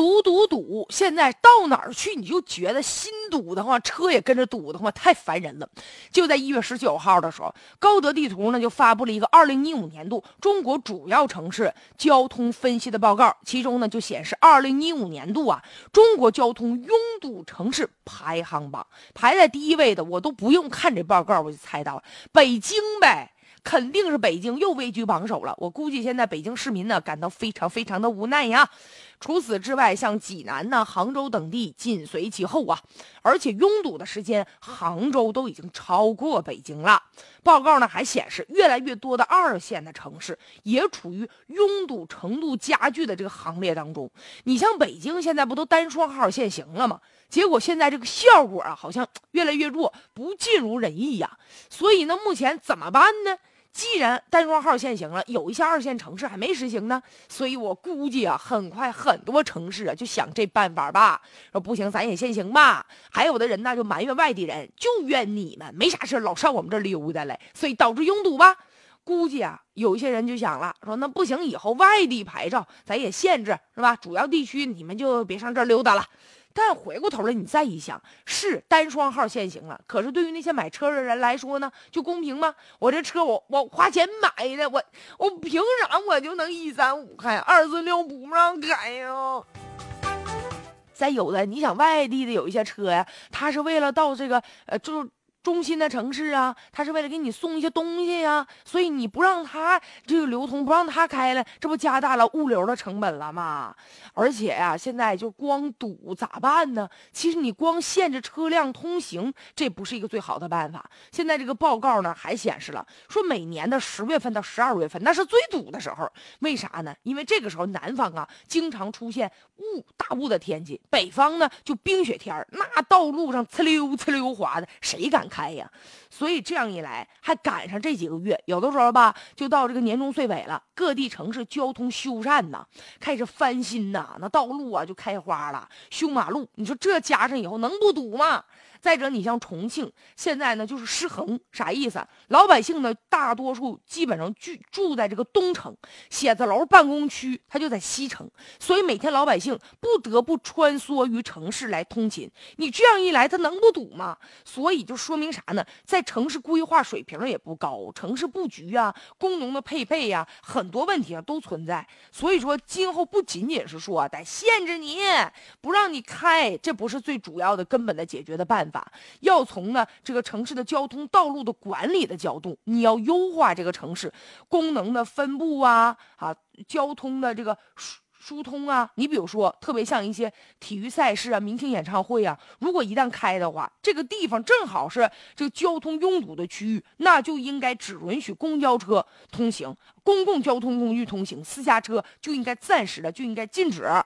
堵堵堵！现在到哪儿去你就觉得心堵得慌，车也跟着堵得慌，太烦人了。就在一月十九号的时候，高德地图呢就发布了一个二零一五年度中国主要城市交通分析的报告，其中呢就显示二零一五年度啊中国交通拥堵城市排行榜排在第一位的，我都不用看这报告我就猜到了，北京呗。肯定是北京又位居榜首了。我估计现在北京市民呢感到非常非常的无奈呀。除此之外，像济南呢、杭州等地紧随其后啊。而且拥堵的时间，杭州都已经超过北京了。报告呢还显示，越来越多的二线的城市也处于拥堵程度加剧的这个行列当中。你像北京现在不都单双号限行了吗？结果现在这个效果啊好像越来越弱，不尽如人意呀。所以呢，目前怎么办呢？既然单双号限行了，有一些二线城市还没实行呢，所以我估计啊，很快很多城市啊就想这办法吧，说不行，咱也限行吧。还有的人呢就埋怨外地人，就怨你们没啥事老上我们这溜达来，所以导致拥堵吧。估计啊，有一些人就想了，说那不行，以后外地牌照咱也限制是吧？主要地区你们就别上这溜达了。但回过头来，你再一想，是单双号限行了，可是对于那些买车的人来说呢，就公平吗？我这车我我花钱买的，我我凭啥我就能一三五开，二四六不让开呀？再有的，你想外地的有一些车呀，他是为了到这个呃，就。中心的城市啊，他是为了给你送一些东西呀，所以你不让他这个流通，不让他开了，这不加大了物流的成本了吗？而且呀，现在就光堵咋办呢？其实你光限制车辆通行，这不是一个最好的办法。现在这个报告呢还显示了，说每年的十月份到十二月份，那是最堵的时候。为啥呢？因为这个时候南方啊经常出现雾大雾的天气，北方呢就冰雪天那道路上呲溜呲溜滑的，谁敢？开呀，所以这样一来，还赶上这几个月，有的时候吧，就到这个年终岁尾了，各地城市交通修缮呐，开始翻新呐，那道路啊就开花了，修马路，你说这加上以后能不堵吗？再者，你像重庆，现在呢就是失衡，啥意思？老百姓呢，大多数基本上居住在这个东城，写字楼、办公区，它就在西城，所以每天老百姓不得不穿梭于城市来通勤。你这样一来，它能不堵吗？所以就说明啥呢？在城市规划水平也不高，城市布局啊、工农的配备呀，很多问题啊都存在。所以说，今后不仅仅是说得限制你，不让你开，这不是最主要的根本的解决的办。法要从呢这个城市的交通道路的管理的角度，你要优化这个城市功能的分布啊啊，交通的这个。疏通啊，你比如说，特别像一些体育赛事啊、明星演唱会啊，如果一旦开的话，这个地方正好是这个交通拥堵的区域，那就应该只允许公交车通行，公共交通工具通行，私家车就应该暂时的就应该禁止啊，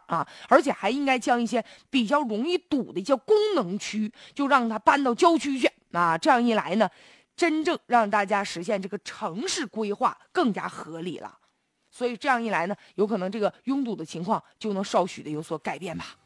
而且还应该将一些比较容易堵的叫功能区，就让它搬到郊区去啊，这样一来呢，真正让大家实现这个城市规划更加合理了。所以这样一来呢，有可能这个拥堵的情况就能稍许的有所改变吧。